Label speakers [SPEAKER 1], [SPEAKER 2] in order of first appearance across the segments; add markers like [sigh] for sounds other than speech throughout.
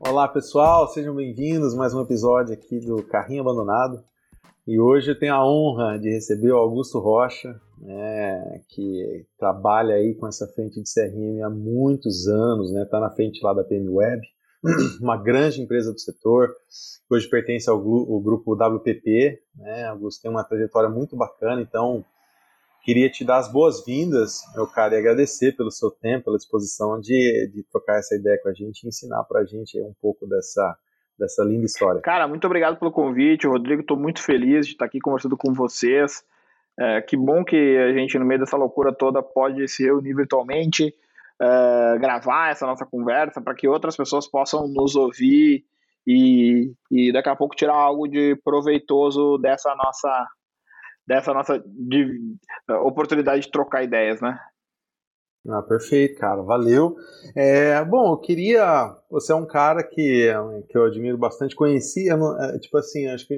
[SPEAKER 1] Olá pessoal, sejam bem-vindos mais um episódio aqui do Carrinho Abandonado. E hoje eu tenho a honra de receber o Augusto Rocha, né, que trabalha aí com essa frente de CRM há muitos anos, né, tá na frente lá da PM Web, [clears throat] uma grande empresa do setor, hoje pertence ao, ao grupo WPP, né, Augusto tem uma trajetória muito bacana, então queria te dar as boas-vindas, meu cara, e agradecer pelo seu tempo, pela disposição de, de trocar essa ideia com a gente e ensinar para a gente um pouco dessa, dessa linda história.
[SPEAKER 2] Cara, muito obrigado pelo convite, Rodrigo. Estou muito feliz de estar aqui conversando com vocês. É, que bom que a gente, no meio dessa loucura toda, pode se reunir virtualmente, é, gravar essa nossa conversa para que outras pessoas possam nos ouvir e, e daqui a pouco tirar algo de proveitoso dessa nossa dessa nossa de, oportunidade de trocar ideias, né?
[SPEAKER 1] Ah, perfeito, cara, valeu. É, bom, eu queria. Você é um cara que, que eu admiro bastante, conhecia, é, tipo assim, acho que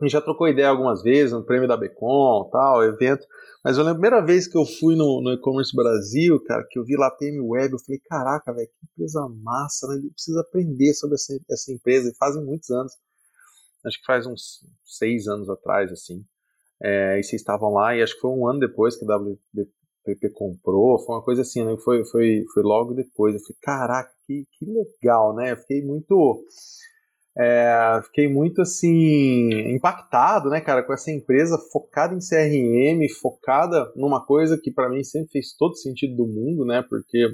[SPEAKER 1] a gente já trocou ideia algumas vezes no prêmio da Becom, tal, evento. Mas eu lembro a primeira vez que eu fui no, no e-commerce Brasil, cara, que eu vi lá a PM Web, eu falei, caraca, velho, que empresa massa, né? Precisa aprender sobre essa, essa empresa. E fazem muitos anos, acho que faz uns seis anos atrás, assim. É, e vocês estavam lá, e acho que foi um ano depois que a WPP comprou, foi uma coisa assim, né? Foi, foi, foi logo depois. Eu falei, caraca, que, que legal, né? Eu fiquei muito. É, fiquei muito assim impactado, né, cara, com essa empresa focada em CRM, focada numa coisa que para mim sempre fez todo sentido do mundo, né, porque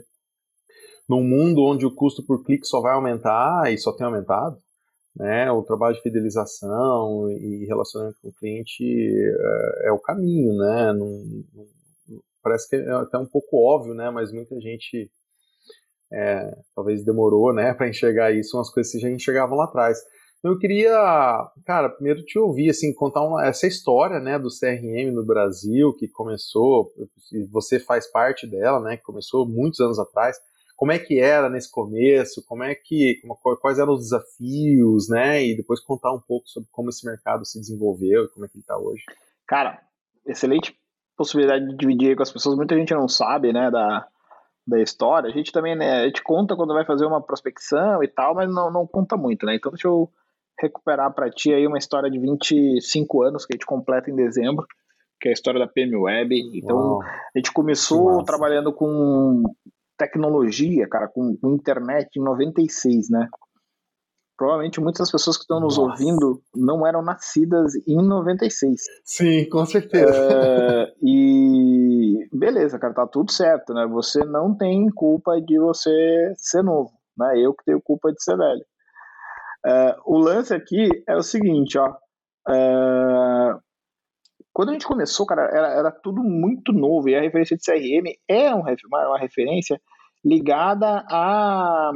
[SPEAKER 1] num mundo onde o custo por clique só vai aumentar e só tem aumentado, né, o trabalho de fidelização e relacionamento com o cliente é, é o caminho, né, não, não, parece que é até um pouco óbvio, né, mas muita gente é, talvez demorou, né, [laughs] para enxergar isso, umas coisas que já enxergavam lá atrás. Então eu queria, cara, primeiro te ouvir, assim, contar uma, essa história, né, do CRM no Brasil, que começou, e você faz parte dela, né, que começou muitos anos atrás. Como é que era nesse começo? Como é que, como, quais eram os desafios, né, e depois contar um pouco sobre como esse mercado se desenvolveu e como é que ele está hoje.
[SPEAKER 2] Cara, excelente possibilidade de dividir com as pessoas. Muita gente não sabe, né, da, da história. A gente também, né, a gente conta quando vai fazer uma prospecção e tal, mas não, não conta muito, né? Então deixa eu recuperar para ti aí uma história de 25 anos que a gente completa em dezembro, que é a história da PM Web. Então Uau, a gente começou trabalhando com tecnologia, cara, com, com internet em 96, né? provavelmente muitas das pessoas que estão nos Nossa. ouvindo não eram nascidas em 96.
[SPEAKER 1] Sim, com certeza.
[SPEAKER 2] É, e beleza, cara, tá tudo certo, né? Você não tem culpa de você ser novo, né? Eu que tenho culpa de ser velho. É, o lance aqui é o seguinte, ó. É, quando a gente começou, cara, era, era tudo muito novo e a referência de CRM é um, uma referência ligada a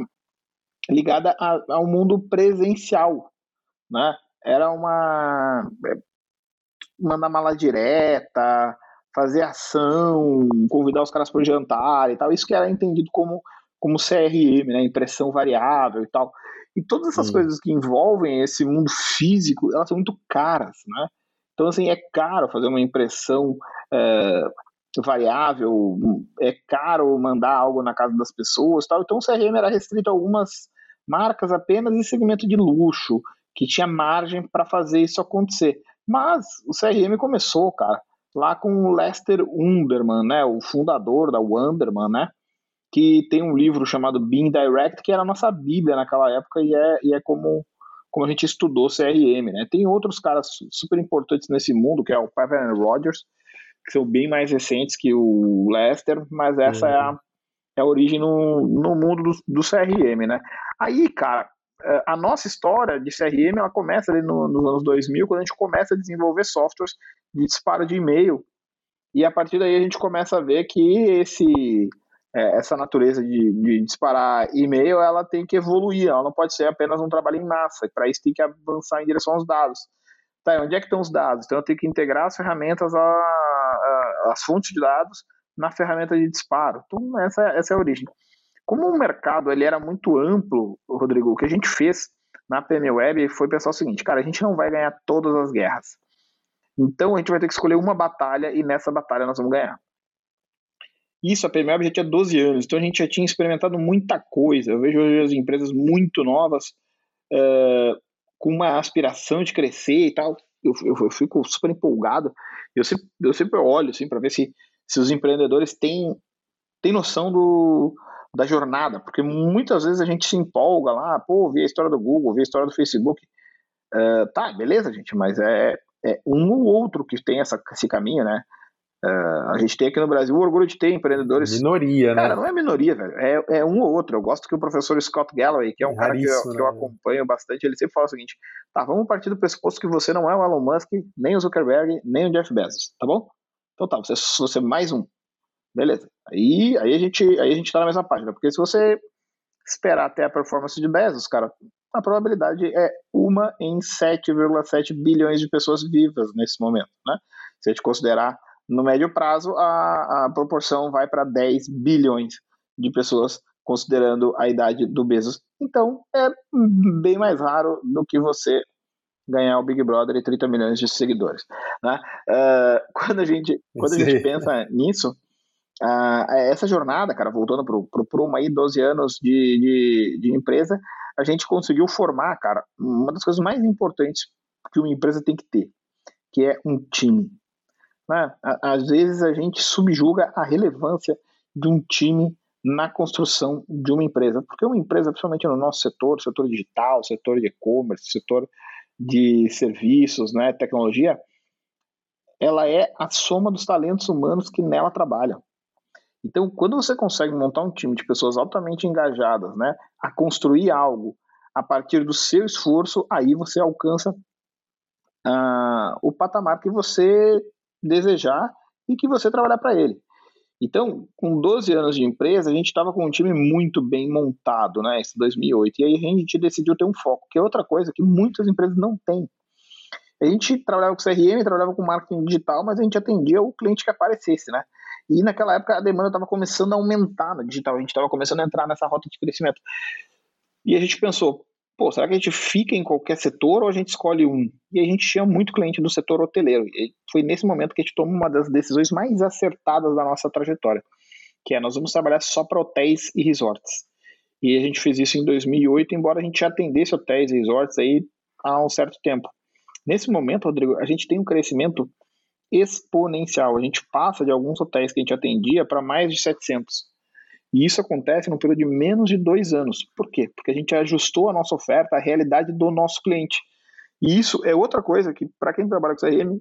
[SPEAKER 2] ligada a, ao mundo presencial, né? Era uma é, mandar mala direta, fazer ação, convidar os caras para jantar e tal. Isso que era entendido como como CRM, né? Impressão variável e tal. E todas essas hum. coisas que envolvem esse mundo físico, elas são muito caras, né? Então, assim, é caro fazer uma impressão é, variável, é caro mandar algo na casa das pessoas tal. Então, o CRM era restrito a algumas marcas apenas em segmento de luxo, que tinha margem para fazer isso acontecer. Mas o CRM começou, cara, lá com o Lester Underman, né, o fundador da Wonderman, né, que tem um livro chamado Being Direct, que era a nossa bíblia naquela época e é, e é como, como a gente estudou CRM, né. Tem outros caras super importantes nesse mundo, que é o Pavel Rogers, que são bem mais recentes que o Lester, mas essa uhum. é, a, é a origem no, no mundo do, do CRM, né. Aí, cara, é, a nossa história de CRM ela começa ali no, nos anos 2000, quando a gente começa a desenvolver softwares de disparo de e-mail. E a partir daí a gente começa a ver que esse, é, essa natureza de, de disparar e-mail ela tem que evoluir, ela não pode ser apenas um trabalho em massa. E para isso tem que avançar em direção aos dados. Tá, onde é que estão os dados? Então eu tenho que integrar as ferramentas, a, a, as fontes de dados na ferramenta de disparo. Então essa, essa é a origem. Como o mercado ele era muito amplo, Rodrigo, o que a gente fez na PM Web foi pensar o seguinte, cara, a gente não vai ganhar todas as guerras. Então a gente vai ter que escolher uma batalha e nessa batalha nós vamos ganhar. Isso, a PMweb já tinha 12 anos, então a gente já tinha experimentado muita coisa. Eu vejo hoje as empresas muito novas, uh, com uma aspiração de crescer e tal. Eu, eu, eu fico super empolgado. Eu sempre, eu sempre olho assim, para ver se, se os empreendedores têm, têm noção do, da jornada, porque muitas vezes a gente se empolga lá, pô, vi a história do Google, vi a história do Facebook. Uh, tá, beleza, gente, mas é, é um ou outro que tem essa, esse caminho, né? Uh, a gente tem aqui no Brasil o orgulho de ter empreendedores.
[SPEAKER 1] Minoria,
[SPEAKER 2] né? Cara, não é minoria, velho. É, é um ou outro. Eu gosto que o professor Scott Galloway, que é um cara que eu, que eu, né? acompanho bastante, ele sempre fala o seguinte: tá, vamos partir do pressuposto que você não é o Elon Musk, nem o Zuckerberg, nem o Jeff Bezos, tá bom? Então tá, você, você é mais um. Beleza. Aí, aí, a gente, aí a gente tá na mesma página. Porque se você esperar até a performance de Bezos, cara, a probabilidade é uma em 7,7 bilhões de pessoas vivas nesse momento, né? Se a gente considerar no médio prazo, a, a proporção vai para 10 bilhões de pessoas, considerando a idade do Bezos. Então, é bem mais raro do que você ganhar o Big Brother e 30 milhões de seguidores. Né? Uh, [laughs] quando a gente, quando a gente pensa nisso, uh, essa jornada, cara, voltando para o Pruma aí, 12 anos de, de, de, empresa, a gente conseguiu formar, cara, uma das coisas mais importantes que uma empresa tem que ter, que é um time. Né? Às vezes a gente subjuga a relevância de um time na construção de uma empresa, porque uma empresa, principalmente no nosso setor, setor digital, setor de e-commerce, setor de serviços, né, tecnologia, ela é a soma dos talentos humanos que nela trabalham. Então, quando você consegue montar um time de pessoas altamente engajadas, né, a construir algo a partir do seu esforço, aí você alcança uh, o patamar que você desejar e que você trabalhar para ele. Então, com 12 anos de empresa, a gente estava com um time muito bem montado, né? Esse 2008. E aí a gente decidiu ter um foco, que é outra coisa que muitas empresas não têm. A gente trabalhava com CRM, trabalhava com marketing digital, mas a gente atendia o cliente que aparecesse, né? E naquela época a demanda estava começando a aumentar no digital, a gente estava começando a entrar nessa rota de crescimento. E a gente pensou, pô, será que a gente fica em qualquer setor ou a gente escolhe um? E a gente tinha muito cliente do setor hoteleiro. E foi nesse momento que a gente tomou uma das decisões mais acertadas da nossa trajetória, que é nós vamos trabalhar só para hotéis e resorts. E a gente fez isso em 2008, embora a gente atendesse hotéis e resorts aí há um certo tempo. Nesse momento, Rodrigo, a gente tem um crescimento exponencial. A gente passa de alguns hotéis que a gente atendia para mais de 700. E isso acontece num período de menos de dois anos. Por quê? Porque a gente ajustou a nossa oferta à realidade do nosso cliente. E isso é outra coisa que, para quem trabalha com CRM,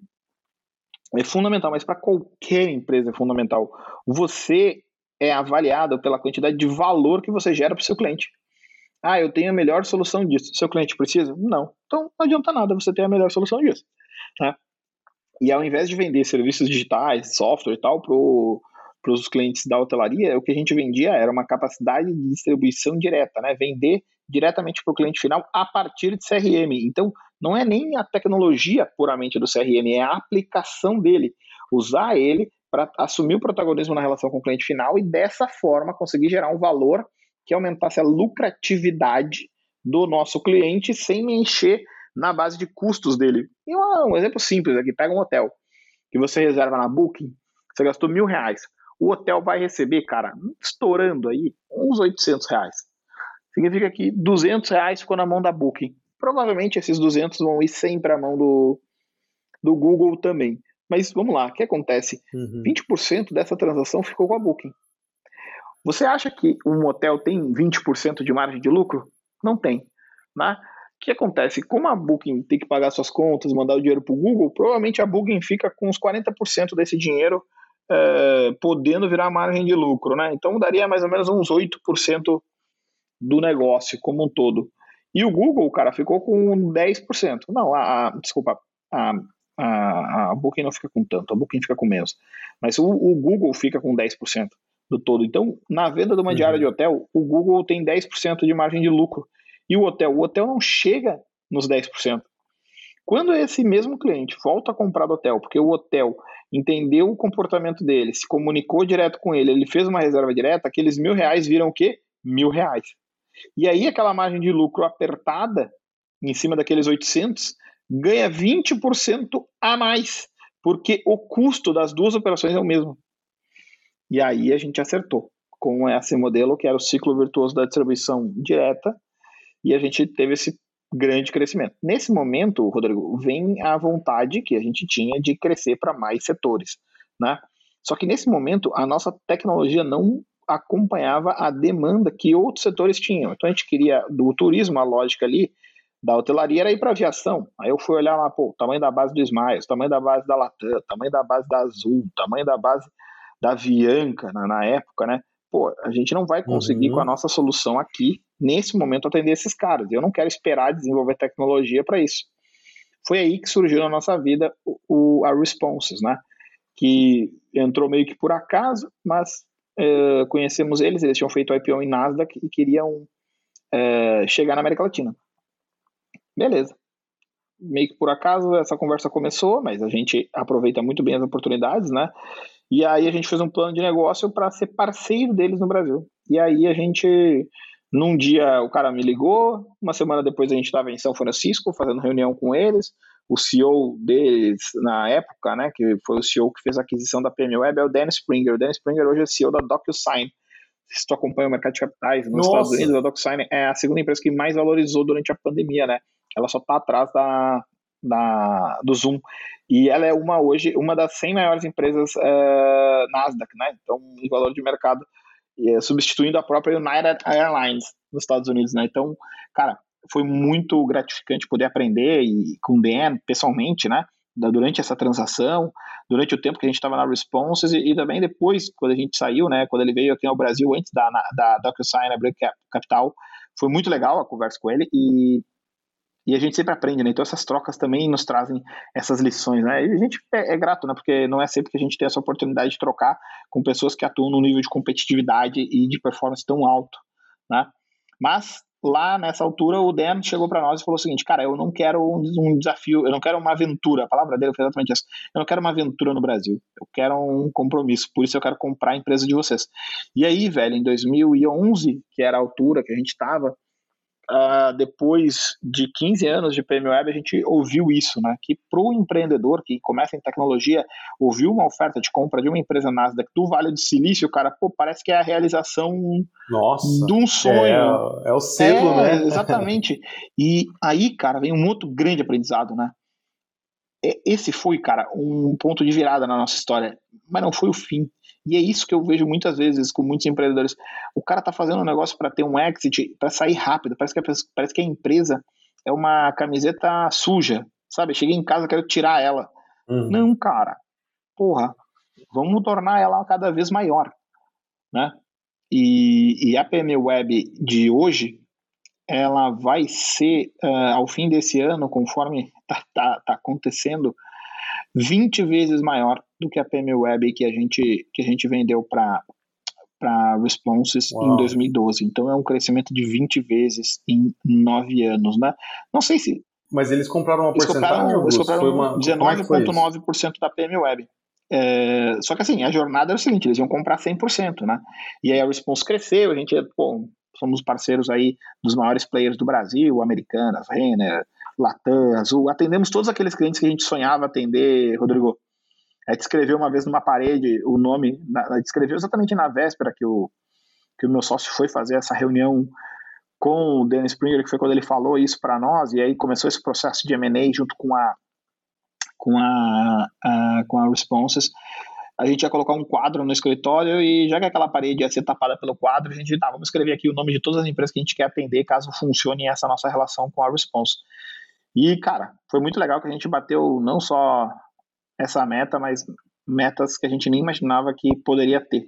[SPEAKER 2] é fundamental, mas para qualquer empresa é fundamental. Você é avaliado pela quantidade de valor que você gera para o seu cliente. Ah, eu tenho a melhor solução disso. Seu cliente precisa? Não. Então não adianta nada você ter a melhor solução disso. Tá? E ao invés de vender serviços digitais, software e tal, para para os clientes da hotelaria, o que a gente vendia era uma capacidade de distribuição direta, né? Vender diretamente para o cliente final a partir de CRM. Então, não é nem a tecnologia puramente do CRM, é a aplicação dele. Usar ele para assumir o protagonismo na relação com o cliente final e dessa forma conseguir gerar um valor que aumentasse a lucratividade do nosso cliente sem me encher na base de custos dele. E um exemplo simples aqui, pega um hotel que você reserva na Booking, você gastou mil reais o hotel vai receber, cara, estourando aí, uns 800 reais. Significa que 200 reais ficou na mão da Booking. Provavelmente esses 200 vão ir sempre à mão do, do Google também. Mas vamos lá, o que acontece? Uhum. 20% dessa transação ficou com a Booking. Você acha que um hotel tem 20% de margem de lucro? Não tem. Né? O que acontece? Como a Booking tem que pagar suas contas, mandar o dinheiro para o Google, provavelmente a Booking fica com uns 40% desse dinheiro é, podendo virar margem de lucro, né? Então daria mais ou menos uns 8% do negócio como um todo. E o Google, cara, ficou com 10%. Não, a, a desculpa, a, a, a Booking não fica com tanto, a Booking fica com menos. Mas o, o Google fica com 10% do todo. Então, na venda de uma uhum. diária de hotel, o Google tem 10% de margem de lucro. E o hotel? O hotel não chega nos 10%. Quando esse mesmo cliente volta a comprar do hotel, porque o hotel entendeu o comportamento dele, se comunicou direto com ele, ele fez uma reserva direta, aqueles mil reais viram o quê? Mil reais. E aí aquela margem de lucro apertada, em cima daqueles 800, ganha 20% a mais, porque o custo das duas operações é o mesmo. E aí a gente acertou com esse modelo que era o ciclo virtuoso da distribuição direta e a gente teve esse grande crescimento. Nesse momento, Rodrigo, vem a vontade que a gente tinha de crescer para mais setores, né? Só que nesse momento a nossa tecnologia não acompanhava a demanda que outros setores tinham. Então a gente queria do turismo, a lógica ali da hotelaria era ir para aviação. Aí eu fui olhar lá, pô, tamanho da base do Smiles, tamanho da base da Latam, tamanho da base da Azul, tamanho da base da Avianca na, na época, né? Pô, a gente não vai conseguir uhum. com a nossa solução aqui, nesse momento, atender esses caras. Eu não quero esperar desenvolver tecnologia para isso. Foi aí que surgiu na nossa vida o, o, a Responses, né? Que entrou meio que por acaso, mas uh, conhecemos eles, eles tinham feito IPO em Nasdaq e queriam uh, chegar na América Latina. Beleza. Meio que por acaso essa conversa começou, mas a gente aproveita muito bem as oportunidades, né? E aí a gente fez um plano de negócio para ser parceiro deles no Brasil. E aí a gente, num dia, o cara me ligou, uma semana depois a gente estava em São Francisco fazendo reunião com eles. O CEO deles, na época, né, que foi o CEO que fez a aquisição da PM Web, é o Dan Springer. O Dan Springer hoje é CEO da DocuSign. Se tu acompanha o mercado de capitais nos Nossa. Estados Unidos, a DocuSign é a segunda empresa que mais valorizou durante a pandemia, né? Ela só está atrás da, da, do Zoom. E ela é uma hoje, uma das 100 maiores empresas uh, Nasdaq, né? Então, em valor de mercado, uh, substituindo a própria United Airlines nos Estados Unidos, né? Então, cara, foi muito gratificante poder aprender e com o Dan pessoalmente, né? Durante essa transação, durante o tempo que a gente estava na Responses e, e, também depois, quando a gente saiu, né? Quando ele veio aqui ao Brasil antes da, da DocuSign abrir capital, foi muito legal a conversa com ele e e a gente sempre aprende, né? Então essas trocas também nos trazem essas lições, né? E a gente é, é, grato, né? Porque não é sempre que a gente tem essa oportunidade de trocar com pessoas que atuam num nível de competitividade e de performance tão alto, né? Mas lá nessa altura o Dan chegou para nós e falou o seguinte, cara, eu não quero um, desafio, eu não quero uma aventura, a palavra dele foi exatamente essa, eu não quero uma aventura no Brasil, eu quero um compromisso, por isso eu quero comprar a empresa de vocês. E aí, velho, em 2011, que era a altura que a gente estava, uh, depois de 15 anos de PM Web, a gente ouviu isso, né? Que para o empreendedor que começa em tecnologia, ouviu uma oferta de compra de uma empresa Nasdaq do Vale do Silício, cara, pô, parece que é a realização
[SPEAKER 1] Nossa,
[SPEAKER 2] de um sonho.
[SPEAKER 1] É, é o selo, é,
[SPEAKER 2] né? [laughs] Exatamente. E aí, cara, vem um outro grande aprendizado, né? Esse foi, cara, um ponto de virada na nossa história, mas não foi o fim. E é isso que eu vejo muitas vezes com muitos empreendedores. O cara tá fazendo um negócio para ter um exit, para sair rápido. Parece que, a, parece que a empresa é uma camiseta suja, sabe? Cheguei em casa, quero tirar ela. Uhum. Não, cara. Porra, vamos tornar ela cada vez maior, né? E, e a PM Web de hoje, ela vai ser, uh, ao fim desse ano, conforme [laughs] tá, tá, tá acontecendo, 20 vezes maior do que a PM Web que a gente, que a gente vendeu para para Responses Uau. em 2012. Então é um crescimento de 20 vezes em 9 anos, né? Não sei se...
[SPEAKER 1] Mas eles compraram uma eles porcentagem?
[SPEAKER 2] Eles compraram 19,9% é da PM Web. É, só que assim, a jornada era o seguinte, eles iam comprar 100%, né? E aí a Response cresceu, a gente, pô, somos parceiros aí dos maiores players do Brasil, Americanas, Renner, Latam, Azul, atendemos todos aqueles clientes que a gente sonhava atender, Rodrigo. A gente escreveu uma vez numa parede o nome, a gente escreveu exatamente na véspera que o, que o meu sócio foi fazer essa reunião com o Dennis Springer, que foi quando ele falou isso para nós, e aí começou esse processo de M&A junto com a com a, a, com a Responses, a gente ia colocar um quadro no escritório e já que aquela parede ia ser tapada pelo quadro, a gente tá, vamos escrever aqui o nome de todas as empresas que a gente quer atender caso funcione essa nossa relação com a Response. E, cara, foi muito legal que a gente bateu não só essa meta, mas metas que a gente nem imaginava que poderia ter.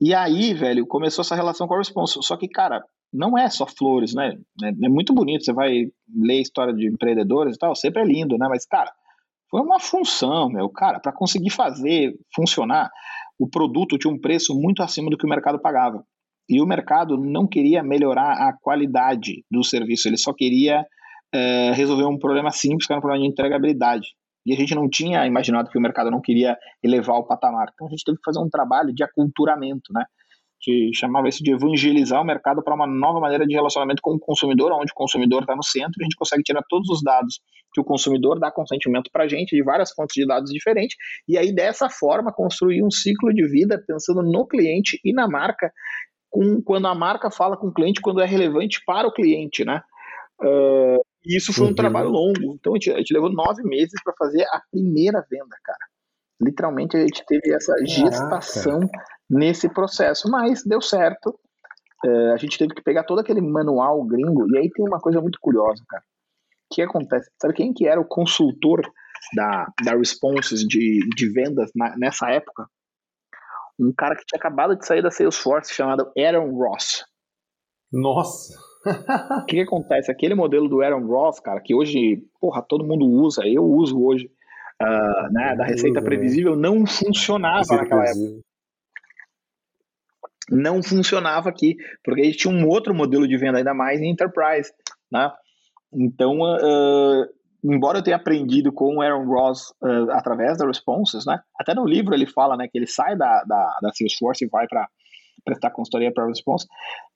[SPEAKER 2] E aí, velho, começou essa relação com a Response. Só que, cara, não é só flores, né? É, é muito bonito, você vai ler história de empreendedores e tal, sempre é lindo, né? Mas, cara, foi uma função, meu. Cara, para conseguir fazer funcionar, o produto tinha um preço muito acima do que o mercado pagava. E o mercado não queria melhorar a qualidade do serviço, ele só queria é, resolver um problema simples, que era um problema de entregabilidade. E a gente não tinha imaginado que o mercado não queria elevar o patamar. Então a gente teve que fazer um trabalho de aculturamento, né? gente chamava isso de evangelizar o mercado para uma nova maneira de relacionamento com o consumidor, onde o consumidor está no centro, a gente consegue tirar todos os dados que o consumidor dá consentimento para a gente, de várias fontes de dados diferentes, e aí dessa forma construir um ciclo de vida pensando no cliente e na marca, com, quando a marca fala com o cliente, quando é relevante para o cliente, né? E isso foi um uhum. trabalho longo, então a gente, a gente levou nove meses para fazer a primeira venda, cara. Literalmente a gente teve essa gestação Caraca. nesse processo, mas deu certo. É, a gente teve que pegar todo aquele manual gringo, e aí tem uma coisa muito curiosa, cara. O que acontece? Sabe quem que era o consultor da, da Responses de, de vendas na, nessa época? Um cara que tinha acabado de sair da Salesforce chamado Aaron Ross.
[SPEAKER 1] Nossa! [laughs]
[SPEAKER 2] O que, que, acontece? Aquele modelo do Aaron Ross, cara, que hoje, porra, todo mundo usa, eu uso hoje, uh, né, da receita né? previsível não funcionava receita naquela previsível. época. Não funcionava aqui, porque a gente tinha um outro modelo de venda ainda mais em enterprise, né? Então, uh, embora eu tenha aprendido com o Aaron Ross uh, através da Responses, né? Até no livro ele fala, né, que ele sai da, da, da Salesforce e vai para prestar consultoria para response,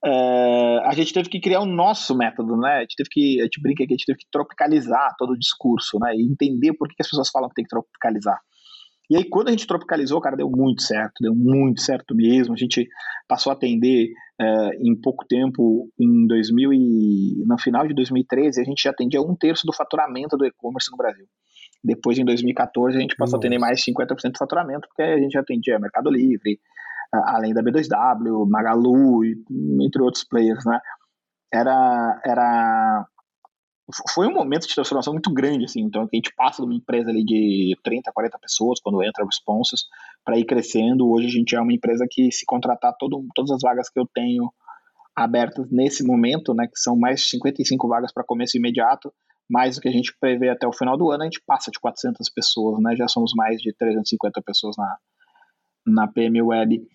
[SPEAKER 2] uh, a gente teve que criar o nosso método, né? A gente teve que, a gente brinca que a gente teve que tropicalizar todo o discurso, né? E entender por que, as pessoas falam que tem que tropicalizar. E aí, quando a gente tropicalizou, cara, deu muito certo, deu muito certo mesmo. A gente passou a atender uh, em pouco tempo, em 2000 e no final de 2013, a gente já atendia um terço do faturamento do e-commerce no Brasil. Depois, em 2014, a gente passou Nossa. a atender mais de 50% do faturamento, porque a gente atendia Mercado Livre, além da B2W, Magalu, entre outros players, né? Era, era foi um momento de transformação muito grande, assim, então a gente passa de uma empresa ali de 30, 40 pessoas quando entra responses para ir crescendo, hoje a gente é uma empresa que se contratar todo, todas as vagas que eu tenho abertas nesse momento, né, que são mais de 55 vagas para começo imediato, mais do que a gente prevê até o final do ano, a gente passa de 400 pessoas, né, já somos mais de 350 pessoas na, na PM Web.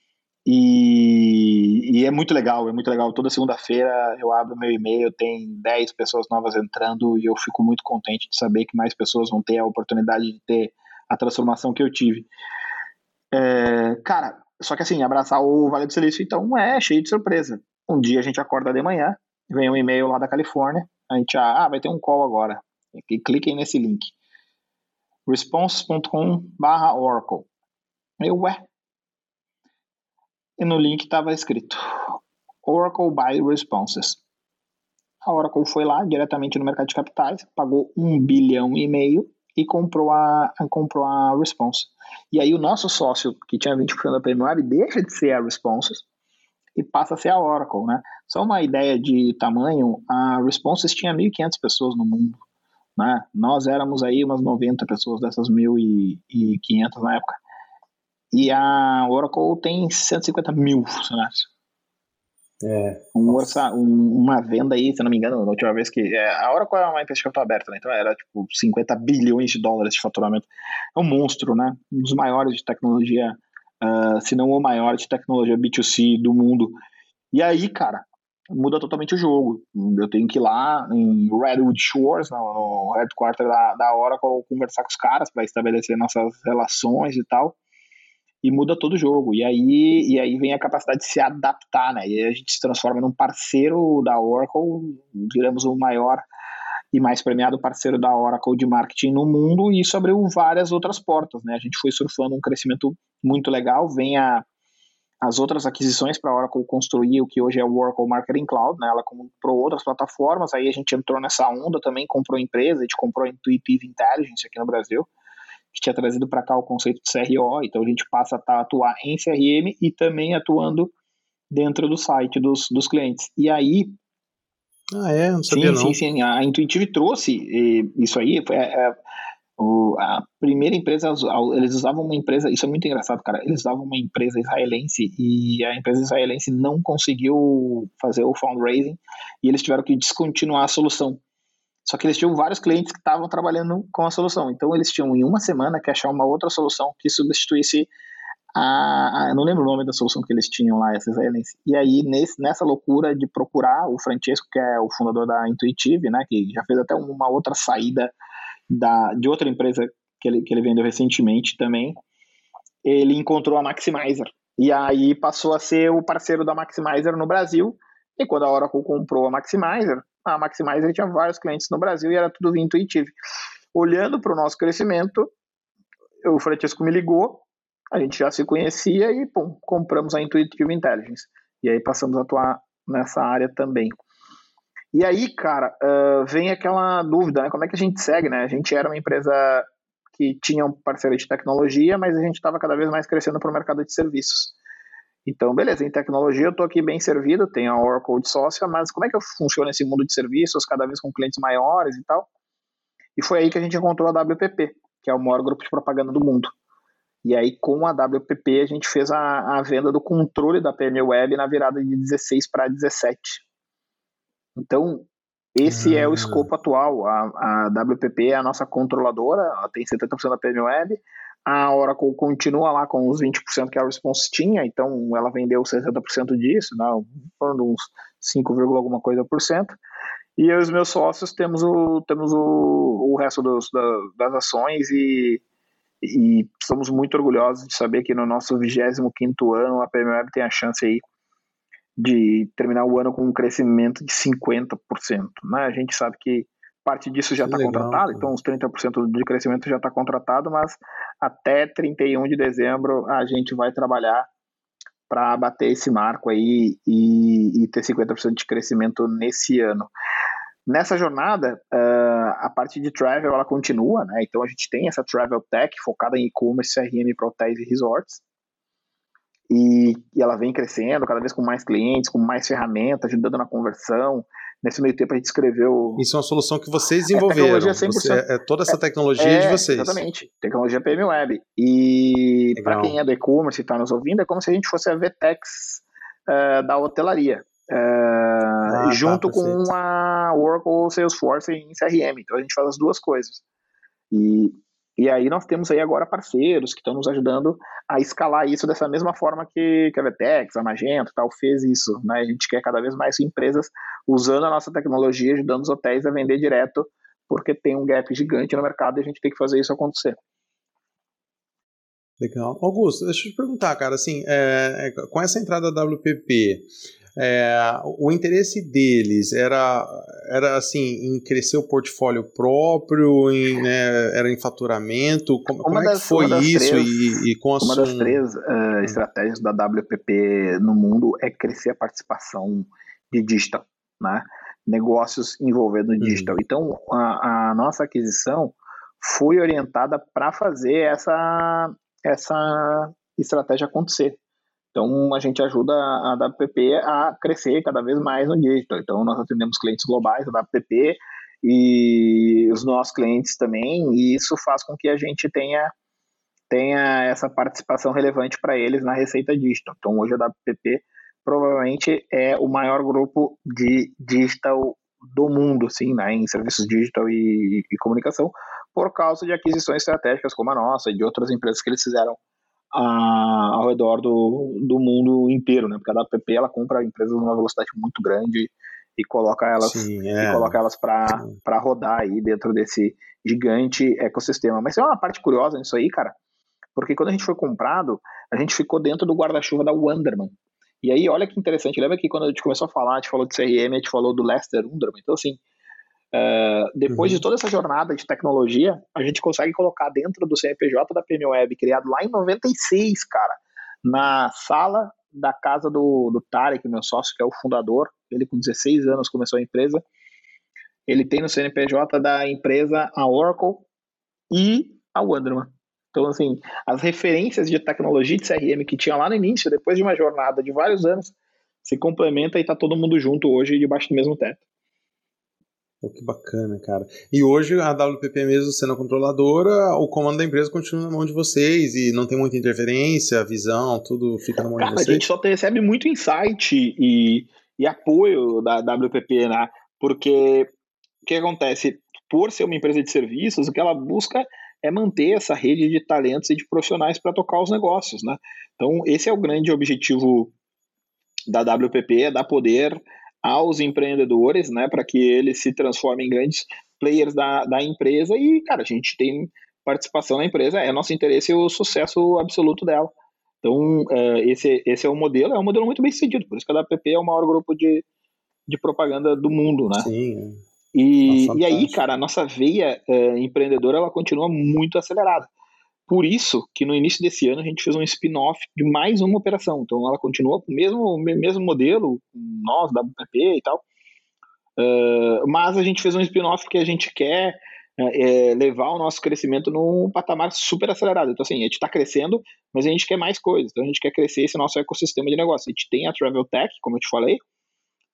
[SPEAKER 2] E, e, é muito legal, é muito legal. Toda segunda-feira eu abro meu e-mail, tem 10 pessoas novas entrando e eu fico muito contente de saber que mais pessoas vão ter a oportunidade de ter a transformação que eu tive. É, cara, só que assim, abraçar o Vale do Silício então é cheio de surpresa. Um dia a gente acorda de manhã, vem um e-mail lá da Califórnia, a gente, ah, vai ter um call agora. E cliquem nesse link. response.com/oracle. Eu, ué, e no link estava escrito Oracle Buy Responses. A Oracle foi lá diretamente no mercado de capitais, pagou um bilhão e meio e comprou a, comprou a Response. E aí o nosso sócio, que tinha 20% da PMWeb, deixa de ser a Responses e passa a ser a Oracle, né? Só uma ideia de tamanho, a Responses tinha 1.500 pessoas no mundo, né? Nós éramos aí umas 90 pessoas dessas 1.500 na época. E a Oracle tem 150 mil funcionários.
[SPEAKER 1] É.
[SPEAKER 2] Um um, uma venda aí, se não me engano, na última vez que. É, a Oracle é uma empresa de capital aberta, né? Então era tipo 50 bilhões de dólares de faturamento. É um monstro, né? Um dos maiores de tecnologia, uh, se não o maior de tecnologia B2C do mundo. E aí, cara, muda totalmente o jogo. Eu tenho que ir lá em Redwood Shores, no, headquarter da, da Oracle, conversar com os caras para estabelecer nossas relações e tal e muda todo o jogo. E aí, e aí vem a capacidade de se adaptar, né? E a gente se transforma num parceiro da Oracle, viramos o maior e mais premiado parceiro da Oracle de marketing no mundo, e isso abriu várias outras portas, né? A gente foi surfando um crescimento muito legal, vem a, as outras aquisições para a Oracle construir o que hoje é o Oracle Marketing Cloud, né? Ela comprou outras plataformas, aí a gente entrou nessa onda também, comprou empresa, a gente comprou a Intuitive Intelligence aqui no Brasil, que tinha trazido para cá o conceito de CRO, então a gente passa a tá, atuar em CRM e também atuando dentro do site dos, dos clientes. E aí.
[SPEAKER 1] Ah, é? Não sabia
[SPEAKER 2] sim,
[SPEAKER 1] não.
[SPEAKER 2] Sim, sim. A Intuitive trouxe isso aí. Foi, é, é, o, a primeira empresa, eles usavam uma empresa. Isso é muito engraçado, cara. Eles usavam uma empresa israelense e a empresa israelense não conseguiu fazer o fundraising e eles tiveram que descontinuar a solução. Só que eles tinham vários clientes que estavam trabalhando com a solução. Então eles tinham em uma semana que achar uma outra solução que substituísse a, a não lembro o nome da solução que eles tinham lá, esses aliens. E aí nesse, nessa loucura de procurar o Francesco, que é o fundador da Intuitive, né, que já fez até uma outra saída da, de outra empresa que ele, que ele vendeu recentemente também, ele encontrou a Maximizer. E aí passou a ser o parceiro da Maximizer no Brasil. E quando a Oracle comprou a Maximizer, a Maximizer tinha vários clientes no Brasil e era tudo via Intuitive. Olhando para o nosso crescimento, o Francesco me ligou, a gente já se conhecia e pum, compramos a Intuitive Intelligence. E aí passamos a atuar nessa área também. E aí, cara, uh, vem aquela dúvida, né? Como é que a gente segue, né? A gente era uma empresa que tinha um parceiro de tecnologia, mas a gente estava cada vez mais crescendo para o mercado de serviços. Então, beleza, em tecnologia eu estou aqui bem servido, tenho a Oracle de sócia, mas como é que funciona esse mundo de serviços, cada vez com clientes maiores e tal? E foi aí que a gente encontrou a WPP, que é o maior grupo de propaganda do mundo. E aí, com a WPP, a gente fez a, a venda do controle da PME Web na virada de 16 para 17. Então, esse é o ah. escopo atual. A, a WPP é a nossa controladora, ela tem 70% da PME Web. A Oracle continua lá com os 20% que a Response tinha, então ela vendeu 60% disso, né, falando uns 5, alguma coisa por cento. E eu e os meus sócios temos o, temos o, o resto dos, das ações e, e estamos muito orgulhosos de saber que no nosso 25 ano a PME Web tem a chance aí de terminar o ano com um crescimento de 50%. Né? A gente sabe que parte disso já está contratado, então os 30% de crescimento já está contratado, mas até 31 de dezembro a gente vai trabalhar para bater esse marco aí e, e ter 50% de crescimento nesse ano. Nessa jornada, uh, a parte de travel ela continua, né? Então a gente tem essa travel tech focada em e-commerce, CRM para hotéis e resorts. E, e, ela vem crescendo, cada vez com mais clientes, com mais ferramentas, ajudando na conversão. Nesse meio tempo a gente escreveu.
[SPEAKER 1] Isso é uma solução que vocês é desenvolveram. É, Você, é toda essa tecnologia é, de vocês.
[SPEAKER 2] Exatamente, tecnologia PM Web. E para quem é do e-commerce e está nos ouvindo, é como se a gente fosse a VTEX uh, da hotelaria. Uh, ah, tá, junto tá, com a Oracle Salesforce em CRM. Então a gente faz as duas coisas. E e aí nós temos aí agora parceiros que estão nos ajudando a escalar isso dessa mesma forma que, que a Vetex, a Magento tal fez isso. Né? A gente quer cada vez mais empresas usando a nossa tecnologia, ajudando os hotéis a vender direto, porque tem um gap gigante no mercado e a gente tem que fazer isso acontecer.
[SPEAKER 1] Legal. Augusto, deixa eu te perguntar, cara, assim, é, é com essa entrada da WPP, é, o interesse deles era, era assim em crescer o portfólio próprio, em, né, era em faturamento. Como, como é das, que foi isso três, e, e, com a
[SPEAKER 2] Uma das três uh, estratégias da WPP no mundo é crescer a participação de digital, né? negócios envolvendo uhum. digital. Uhum. Então a, a nossa aquisição foi orientada para fazer essa essa estratégia acontecer. Então, a gente ajuda a WPP a crescer cada vez mais no digital. Então, nós atendemos clientes globais da WPP e os nossos clientes também, e isso faz com que a gente tenha, tenha essa participação relevante para eles na receita digital. Então, hoje a WPP provavelmente é o maior grupo de digital do mundo, sim, né, em serviços digital e, e comunicação, por causa de aquisições estratégicas como a nossa e de outras empresas que eles fizeram a, ao redor do, do mundo inteiro, né? Porque a WPP ela compra empresas numa velocidade muito grande e coloca elas Sim, é. e coloca elas para rodar aí dentro desse gigante ecossistema. Mas tem uma parte curiosa nisso aí, cara, porque quando a gente foi comprado, a gente ficou dentro do guarda-chuva da Wonderman. E aí, olha que interessante, lembra que quando a gente começou a falar, a gente falou de CRM, a gente falou do Lester Wonderman. Então, assim, Uh, depois uhum. de toda essa jornada de tecnologia, a gente consegue colocar dentro do CNPJ da PM Web, criado lá em 96, cara, na sala da casa do, do Tarek, meu sócio, que é o fundador. Ele, com 16 anos, começou a empresa. Ele tem no CNPJ da empresa a Oracle e a Wonderman. Então, assim, as referências de tecnologia de CRM que tinha lá no início, depois de uma jornada de vários anos, se complementa e está todo mundo junto hoje debaixo do mesmo teto.
[SPEAKER 1] Pô, que bacana, cara. E hoje a WPP mesmo sendo a controladora, o comando da empresa continua na mão de vocês e não tem muita interferência, visão, tudo fica na mão cara, de vocês.
[SPEAKER 2] A gente só recebe muito insight e, e apoio da WPP, né? Porque o que acontece? Por ser uma empresa de serviços, o que ela busca é manter essa rede de talentos e de profissionais para tocar os negócios, né? Então, esse é o grande objetivo da WPP, é dar poder aos empreendedores, né, para que eles se transformem em grandes players da, da empresa e, cara, a gente tem participação na empresa, é nosso interesse o sucesso absoluto dela. Então, é, esse, esse é o modelo, é um modelo muito bem sucedido, por isso que a WPP é o maior grupo de, de propaganda do mundo, né?
[SPEAKER 1] Sim.
[SPEAKER 2] E, e aí, cara, a nossa veia é, empreendedora, ela continua muito acelerada. Por isso que no início desse ano a gente fez um spin-off de mais uma operação. Então ela continua com o mesmo, mesmo modelo, nós, WPP e tal, uh, mas a gente fez um spin-off que a gente quer é, levar o nosso crescimento num patamar super acelerado. Então, assim, a gente está crescendo, mas a gente quer mais coisas. Então, a gente quer crescer esse nosso ecossistema de negócio. A gente tem a Travel Tech, como eu te falei,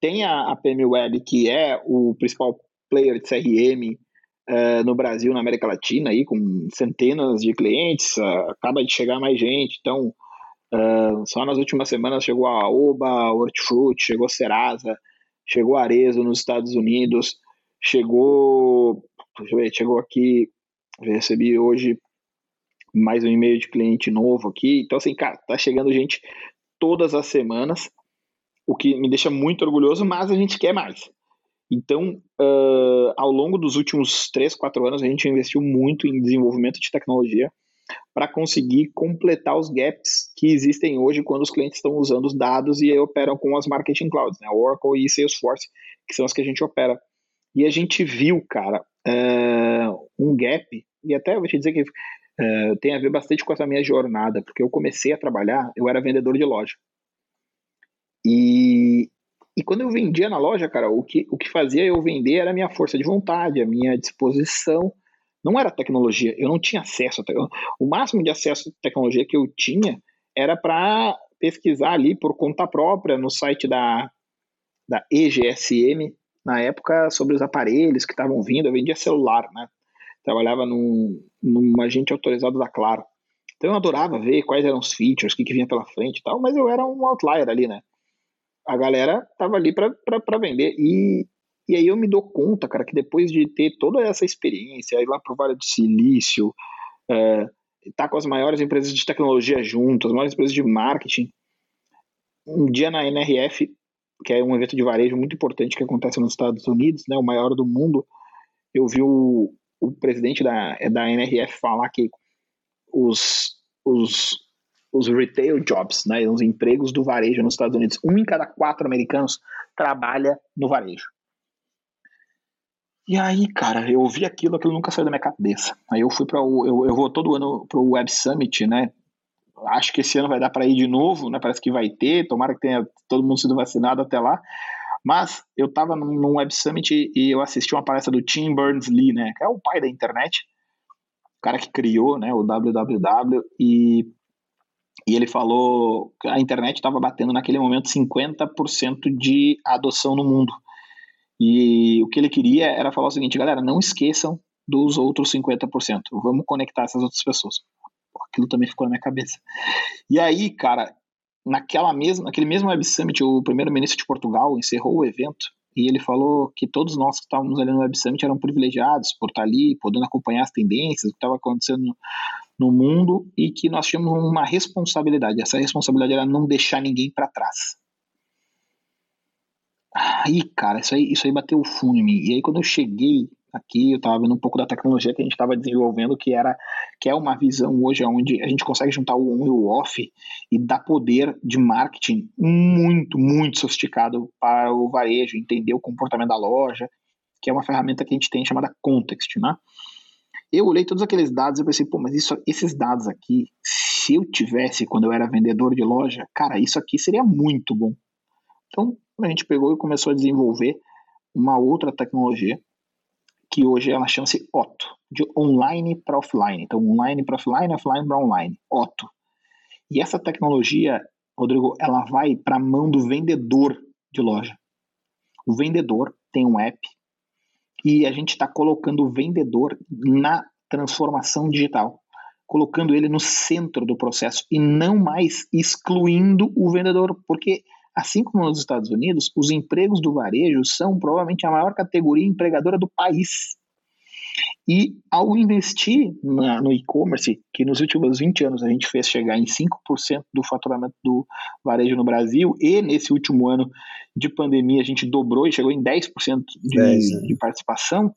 [SPEAKER 2] tem a, a PM Web, que é o principal player de CRM uh, no Brasil, na América Latina, aí, com centenas de clientes, uh, acaba de chegar mais gente. Então, uh, só nas últimas semanas chegou a Oba, Hortifruti, chegou Serasa, chegou Arezo nos Estados Unidos, chegou ver, chegou aqui, recebi hoje mais um e-mail de cliente novo aqui. Então, assim, cara, tá chegando gente todas as semanas, o que me deixa muito orgulhoso, mas a gente quer mais. Então, uh, ao longo dos últimos 3, 4 anos, a gente investiu muito em desenvolvimento de tecnologia para conseguir completar os gaps que existem hoje quando os clientes estão usando os dados e operam com as marketing clouds, né? Oracle e Salesforce, que são as que a gente opera. E a gente viu, cara, uh, um gap, e até vou te dizer que uh, tem a ver bastante com essa minha jornada, porque eu comecei a trabalhar, eu era vendedor de loja. E, e quando eu vendia na loja, cara, o que, o que fazia eu vender era a minha força de vontade, a minha disposição. Não era tecnologia, eu não tinha acesso tecnologia. O máximo de acesso à tecnologia que eu tinha era para pesquisar ali por conta própria no site da, da EGSM, na época sobre os aparelhos que estavam vindo. Eu vendia celular, né? Trabalhava num, num agente autorizado da Claro. Então eu adorava ver quais eram os features, o que, que vinha pela frente e tal, mas eu era um outlier ali, né? A galera tava ali para vender. E, e aí eu me dou conta, cara, que depois de ter toda essa experiência, ir lá pro Vale do Silício, é, tá com as maiores empresas de tecnologia junto, as maiores empresas de marketing, um dia na NRF que é um evento de varejo muito importante que acontece nos Estados Unidos, né, o maior do mundo. Eu vi o, o presidente da, da NRF falar que os, os, os retail jobs, né, os empregos do varejo nos Estados Unidos, um em cada quatro americanos trabalha no varejo. E aí, cara, eu ouvi aquilo, aquilo nunca saiu da minha cabeça. Aí eu fui para o. Eu, eu vou todo ano para o Web Summit, né? acho que esse ano vai dar para ir de novo, né? Parece que vai ter, tomara que tenha todo mundo sido vacinado até lá. Mas eu estava num Web Summit e eu assisti uma palestra do Tim Berners-Lee, né? Que é o pai da internet, o cara que criou, né? O www e e ele falou que a internet estava batendo naquele momento 50% de adoção no mundo. E o que ele queria era falar o seguinte, galera, não esqueçam dos outros 50%. Vamos conectar essas outras pessoas aquilo também ficou na minha cabeça. E aí, cara, naquela mesma, naquele mesmo Web Summit, o primeiro-ministro de Portugal encerrou o evento e ele falou que todos nós que estávamos ali no Web Summit eram privilegiados por estar ali, podendo acompanhar as tendências, o que estava acontecendo no, mundo e que nós tínhamos uma responsabilidade. Essa responsabilidade era não deixar ninguém para trás. Aí, cara, isso aí, isso aí bateu o fundo em mim. E aí, quando eu cheguei aqui, eu estava vendo um pouco da tecnologia que a gente estava desenvolvendo, que era que é uma visão hoje onde a gente consegue juntar o on e o off e dar poder de marketing muito, muito sofisticado para o varejo, entender o comportamento da loja, que é uma ferramenta que a gente tem chamada Context, né? Eu olhei todos aqueles dados e pensei, pô, mas isso, esses dados aqui, se eu tivesse quando eu era vendedor de loja, cara, isso aqui seria muito bom. Então, a gente pegou e começou a desenvolver uma outra tecnologia que hoje ela chama-se Otto, de online para offline. Então, online para offline, offline para online, Otto. E essa tecnologia, Rodrigo, ela vai para a mão do vendedor de loja. O vendedor tem um app e a gente está colocando o vendedor na transformação digital, colocando ele no centro do processo e não mais excluindo o vendedor, porque Assim como nos Estados Unidos, os empregos do varejo são provavelmente a maior categoria empregadora do país. E ao investir na, no e-commerce, que nos últimos 20 anos a gente fez chegar em 5% do faturamento do varejo no Brasil, e nesse último ano de pandemia a gente dobrou e chegou em 10% de, 10, né? de participação,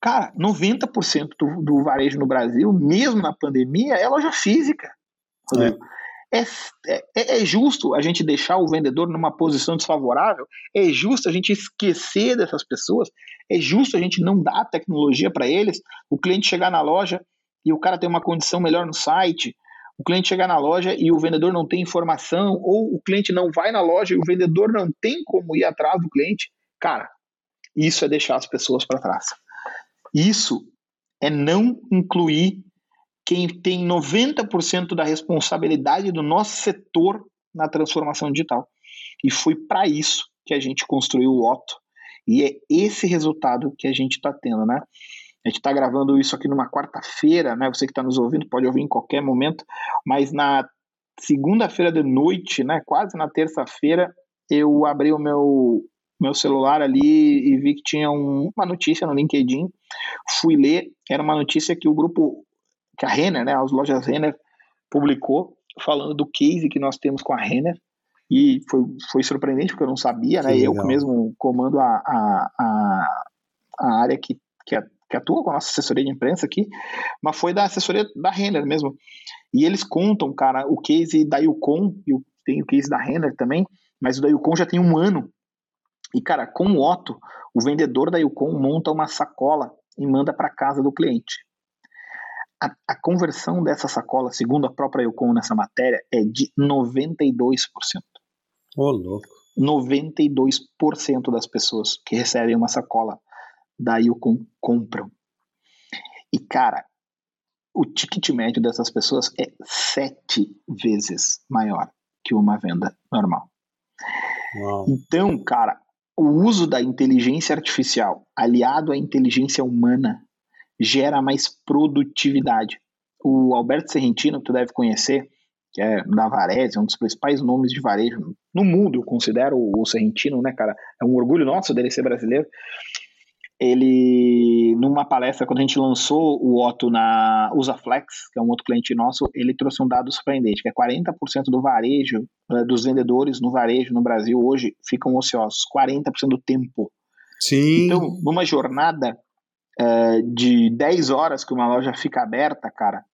[SPEAKER 2] cara, 90% do, do varejo no Brasil, mesmo na pandemia, é loja física. É. é, é, é, justo a gente deixar o vendedor numa posição desfavorável? É justo a gente esquecer dessas pessoas? É justo a gente não dar tecnologia para eles? O cliente chegar na loja e o cara ter uma condição melhor no site? O cliente chegar na loja e o vendedor não tem informação? Ou o cliente não vai na loja e o vendedor não tem como ir atrás do cliente? Cara, isso é deixar as pessoas para trás. Isso é não incluir quem tem 90% da responsabilidade do nosso setor na transformação digital. E foi para isso que a gente construiu o Otto. E é esse resultado que a gente está tendo, né? A gente está gravando isso aqui numa quarta-feira, né? Você que está nos ouvindo pode ouvir em qualquer momento, mas na segunda-feira de noite, né? Quase na terça-feira, eu abri o meu meu celular ali e vi que tinha um, uma notícia no LinkedIn. Fui ler, era uma notícia que o grupo que a Renner, né, as lojas Renner, publicou, falando do case que nós temos com a Renner. E foi, foi surpreendente, porque eu não sabia, né? Eu mesmo comando a, a, a, a área que, que, que atua com a nossa assessoria de imprensa aqui, mas foi da assessoria da Renner mesmo. E eles contam, cara, o case da Yukon, e tem o case da Renner também, mas o da Yukon já tem um ano. E, cara, com o Otto, o vendedor da Yukon monta uma sacola e manda para casa do cliente a, a, conversão dessa sacola, segundo a própria Yukon nessa matéria, é de 92%.
[SPEAKER 1] Ô, oh, louco.
[SPEAKER 2] 92% das pessoas que recebem uma sacola da Yukon compram. E, cara, o ticket médio dessas pessoas é sete vezes maior que uma venda normal. Uau. Então, cara, o uso da inteligência artificial aliado à inteligência humana gera mais produtividade. O Alberto Serrentino, que tu deve conhecer, que é da Varese, um dos principais nomes de varejo no mundo, eu considero o Serrentino, né, cara? É um orgulho nosso dele ser brasileiro. Ele, numa palestra, quando a gente lançou o Otto na Usaflex, que é um outro cliente nosso, ele trouxe um dado surpreendente, que é 40% do varejo, eh, dos vendedores no varejo no Brasil hoje ficam ociosos, 40% do tempo.
[SPEAKER 1] Sim.
[SPEAKER 2] Então, numa jornada é, de 10 horas que uma loja fica aberta, cara,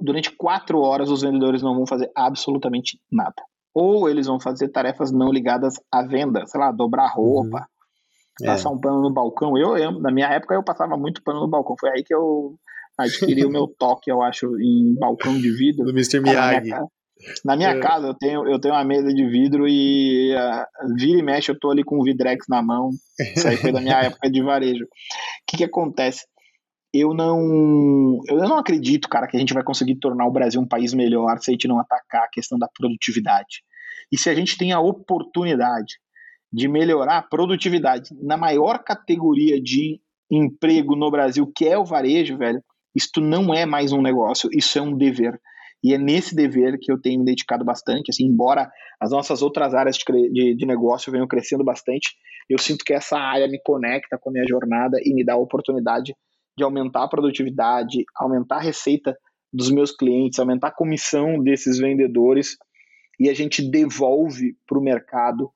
[SPEAKER 2] durante 4 horas os vendedores não vão fazer absolutamente nada. Ou eles vão fazer tarefas não ligadas à venda, sei lá, dobrar roupa, uhum. passar é. um pano no balcão. Eu, eu, na minha época, eu passava muito pano no balcão. Foi aí que eu adquiri o meu [laughs] toque, eu acho, em balcão de vidro.
[SPEAKER 1] Do Mr. Miyagi.
[SPEAKER 2] Na minha é. casa eu tenho, eu tenho uma mesa de vidro e uh, vira e mexe eu tô ali com o Vidrex na mão. Isso aí foi da minha [laughs] época de varejo. O que que acontece? Eu não, eu não acredito, cara, que a gente vai conseguir tornar o Brasil um país melhor se a gente não atacar a questão da produtividade. E se a gente tem a oportunidade de melhorar a produtividade na maior categoria de emprego no Brasil, que é o varejo, velho, isto não é mais um negócio, isso é um dever. E é nesse dever que eu tenho me dedicado bastante, assim, embora as nossas outras áreas de, de, de, negócio venham crescendo bastante, eu sinto que essa área me conecta com a minha jornada e me dá a oportunidade de aumentar a produtividade, aumentar a receita dos meus clientes, aumentar a comissão desses vendedores e a gente devolve para o mercado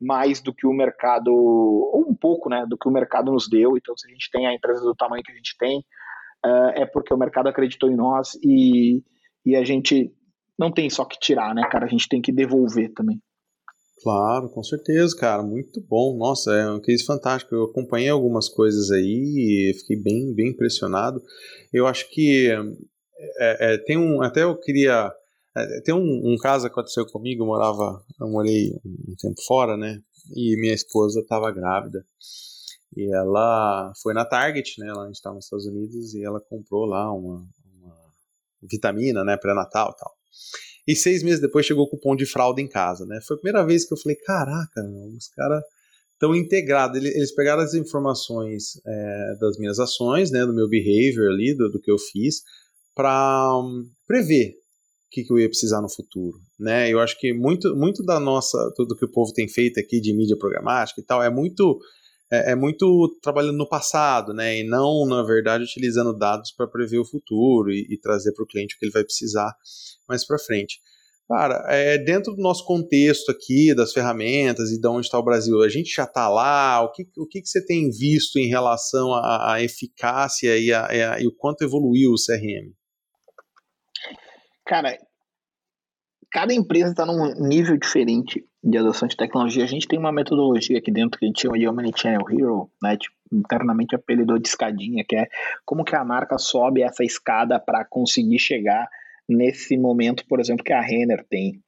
[SPEAKER 2] mais do que o mercado, ou um pouco, né, do que o mercado nos deu. Então, se a gente tem a empresa do tamanho que a gente tem, uh, é porque o mercado acreditou em nós e, e a gente não tem só que tirar, né, cara? A gente tem que devolver também.
[SPEAKER 1] Claro, com certeza, cara. Muito bom. Nossa, é um case fantástico. Eu acompanhei algumas coisas aí e fiquei bem, bem impressionado. Eu acho que é, é, tem um. Até eu queria. É, tem um, um, caso que aconteceu comigo. Eu morava. Eu morei um tempo fora, né? E minha esposa estava grávida. E ela foi na Target, né? Ela, a gente estava nos Estados Unidos e ela comprou lá uma, vitamina, né, pré-natal tal. E seis meses depois chegou o cupom de fralda em casa, né? Foi a primeira vez que eu falei, caraca, os caras estão integrados. Eles pegaram as informações é, das minhas ações, né, do meu behavior ali, do, do que eu fiz, para um, prever o que, que, eu ia precisar no futuro, né? Eu acho que muito, muito da nossa, tudo que o povo tem feito aqui de mídia programática e tal, é muito é, é, muito trabalhando no passado, né? E não, na verdade, utilizando dados para prever o futuro e, e trazer para o cliente o que ele vai precisar mais para frente. Cara, é, dentro do nosso contexto aqui, das ferramentas e de onde está o Brasil, a gente já está lá? O que, o que, que você tem visto em relação à, eficácia e, a, a, e o quanto evoluiu o CRM?
[SPEAKER 2] Cara, cada empresa está num nível diferente de adoção de tecnologia. A gente tem uma metodologia aqui dentro que a gente chama de Omnichannel Hero, né? Tipo, internamente apelidou de escadinha, que é como que a marca sobe essa escada para conseguir chegar nesse momento, por exemplo, que a Renner tem,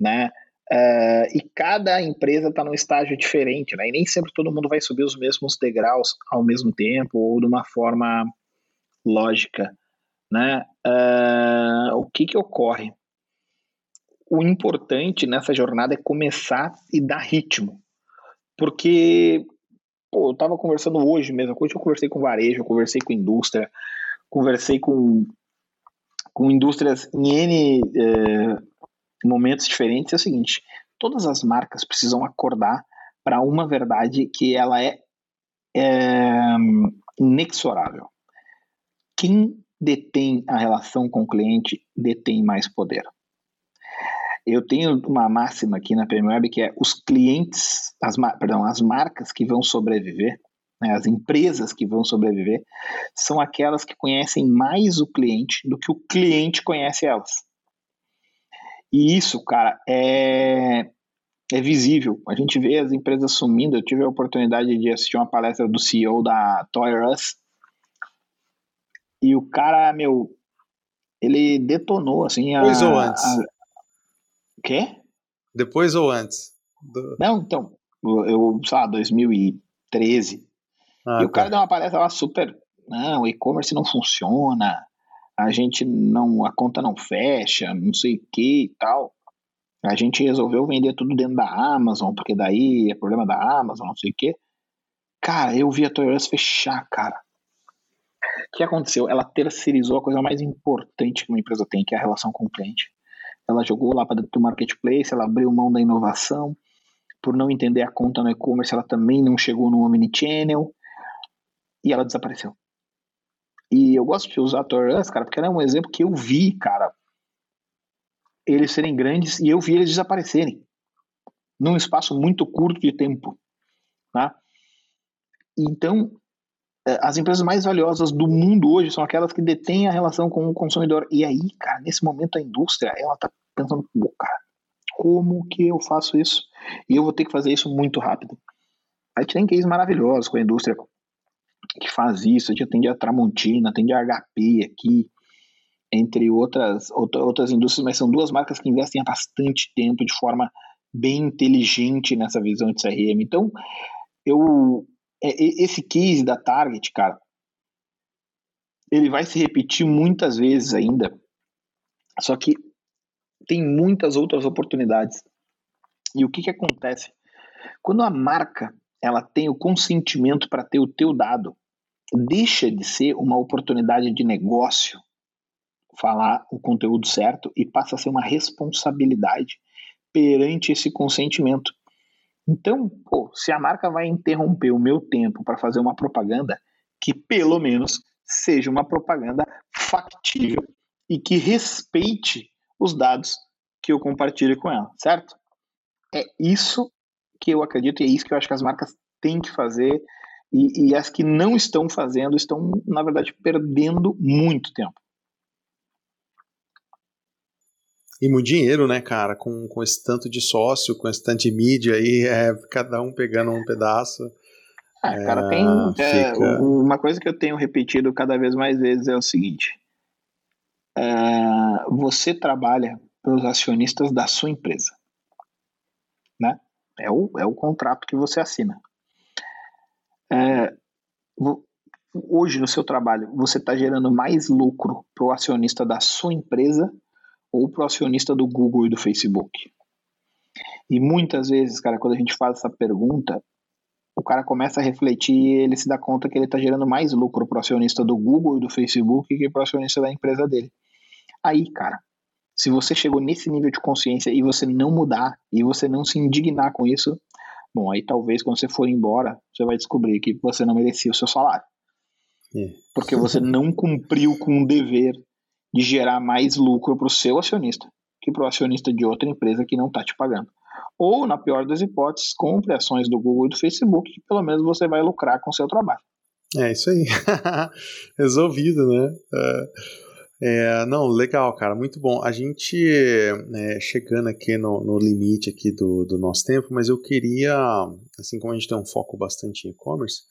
[SPEAKER 2] né? Uh, e cada empresa está num estágio diferente, né? E nem sempre todo mundo vai subir os mesmos degraus ao mesmo tempo ou de uma forma lógica, né? Uh, o que que ocorre? O importante nessa jornada é começar e dar ritmo, porque pô, eu estava conversando hoje mesmo, hoje eu conversei com varejo, eu conversei com indústria, conversei com com indústrias em N eh, momentos diferentes é o seguinte: todas as marcas precisam acordar para uma verdade que ela é, é inexorável. Quem detém a relação com o cliente detém mais poder. Eu tenho uma máxima aqui na PMWeb que é os clientes, as, perdão, as marcas que vão sobreviver, né, as empresas que vão sobreviver, são aquelas que conhecem mais o cliente do que o cliente conhece elas. E isso, cara, é, é visível. A gente vê as empresas sumindo. Eu tive a oportunidade de assistir uma palestra do CEO da Toy Us. E o cara, meu, ele detonou, assim, a...
[SPEAKER 1] Ou antes? A...
[SPEAKER 2] Quê?
[SPEAKER 1] Depois ou antes? Do...
[SPEAKER 2] Não, então, eu, sei lá, 2013. Ah, e o tá. cara deu uma palestra lá super... Não, o e-commerce não funciona a gente não, a conta não fecha, não sei o que e tal. A gente resolveu vender tudo dentro da Amazon, porque daí é problema da Amazon, não sei o que. Cara, eu vi a Toyota fechar, cara. O que aconteceu? Ela terceirizou a coisa mais importante que uma empresa tem, que é a relação com o cliente. Ela jogou lá para dentro do marketplace, ela abriu mão da inovação. Por não entender a conta no e-commerce, ela também não chegou no omnichannel e ela desapareceu. E eu gosto de usar a Torrance, cara, porque ela é um exemplo que eu vi, cara, eles serem grandes e eu vi eles desaparecerem num espaço muito curto de tempo, tá? Então, as empresas mais valiosas do mundo hoje são aquelas que detêm a relação com o consumidor. E aí, cara, nesse momento a indústria, ela tá pensando, cara, como que eu faço isso? E eu vou ter que fazer isso muito rápido. Aí tem cases maravilhosos com a indústria que faz isso, a gente atende a Tramontina, atende a HP aqui, entre outras, outras indústrias, mas são duas marcas que investem há bastante tempo de forma bem inteligente nessa visão de CRM. Então, eu é, esse case da Target, cara, ele vai se repetir muitas vezes ainda, só que tem muitas outras oportunidades. E o que, que acontece? Quando a marca ela tem o consentimento para ter o teu dado, deixa de ser uma oportunidade de negócio falar o conteúdo certo e passa a ser uma responsabilidade perante esse consentimento. Então, pô, se a marca vai interromper o meu tempo para fazer uma propaganda, que pelo menos seja uma propaganda factível e que respeite os dados que eu compartilho com ela, certo? É isso que eu acredito e é isso que eu acho que as marcas têm que fazer e, e as que não estão fazendo estão, na verdade, perdendo muito tempo.
[SPEAKER 1] E muito dinheiro, né, cara? Com, com esse tanto de sócio, com esse tanto de mídia aí, é, cada um pegando um pedaço.
[SPEAKER 2] Ah, cara, tem. É, fica... uma coisa que eu tenho repetido cada vez mais vezes é o seguinte: é, você trabalha para os acionistas da sua empresa. Né? É o, é o contrato que você assina. É, hoje no seu trabalho, você está gerando mais lucro para o acionista da sua empresa ou para o acionista do Google e do Facebook? E muitas vezes, cara, quando a gente faz essa pergunta, o cara começa a refletir e ele se dá conta que ele está gerando mais lucro para o acionista do Google e do Facebook que para o acionista da empresa dele. Aí, cara, se você chegou nesse nível de consciência e você não mudar e você não se indignar com isso, bom, aí talvez quando você for embora, você vai descobrir que você não merecia o seu salário. Porque você não cumpriu com o dever de gerar mais lucro para o seu acionista que para o acionista de outra empresa que não está te pagando. Ou, na pior das hipóteses, compre ações do Google e do Facebook, que pelo menos você vai lucrar com o seu trabalho.
[SPEAKER 1] É isso aí. [laughs] Resolvido, né? É, É, não, legal, cara, muito bom. A gente é, chegando aqui no, no, limite aqui do, do nosso tempo, mas eu queria, assim como a gente tem um foco bastante em e-commerce,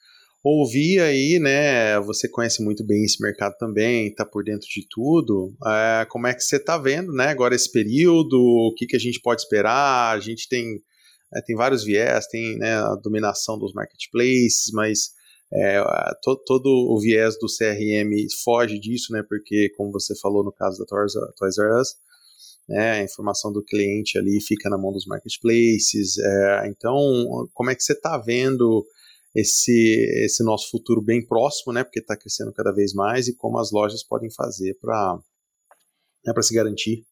[SPEAKER 1] ouvir aí, né? Você conhece muito bem esse mercado também, está por dentro de tudo. É, como é que você está vendo, né? Agora esse período, o que, que a gente pode esperar? A gente tem, é, tem vários viés, tem né, a dominação dos marketplaces, mas é, todo, todo, o viés do CRM foge disso, né? Porque, como você falou no caso da Toys, Toys R Us, né, a informação do cliente ali fica na mão dos marketplaces. Então, como é que você está vendo esse, esse nosso futuro bem próximo, né? Porque está crescendo cada vez mais e como as lojas podem fazer para né, se garantir?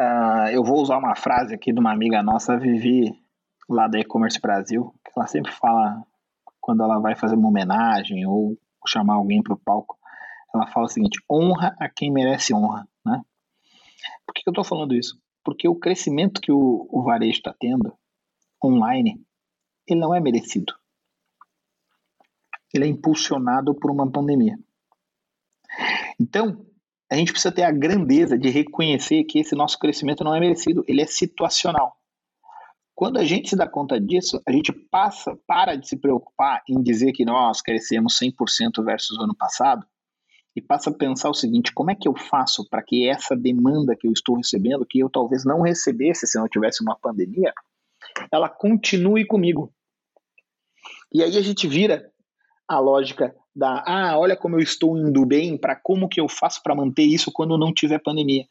[SPEAKER 2] Uh, eu vou usar uma frase aqui de uma amiga nossa, Vivi, lá da E-Commerce Brasil, que ela sempre fala quando ela vai fazer uma homenagem ou chamar alguém para o palco, ela fala o seguinte: honra a quem merece honra, né? Por que eu estou falando isso? Porque o crescimento que o, o varejo está tendo online, ele não é merecido. Ele é impulsionado por uma pandemia. Então, a gente precisa ter a grandeza de reconhecer que esse nosso crescimento não é merecido, ele é situacional. Quando a gente se dá conta disso, a gente passa, para de se preocupar em dizer que nós crescemos 100% versus o ano passado e passa a pensar o seguinte: como é que eu faço para que essa demanda que eu estou recebendo, que eu talvez não recebesse se não tivesse uma pandemia, ela continue comigo? E aí a gente vira a lógica da ah, olha como eu estou indo bem, para como que eu faço para manter isso quando não tiver pandemia.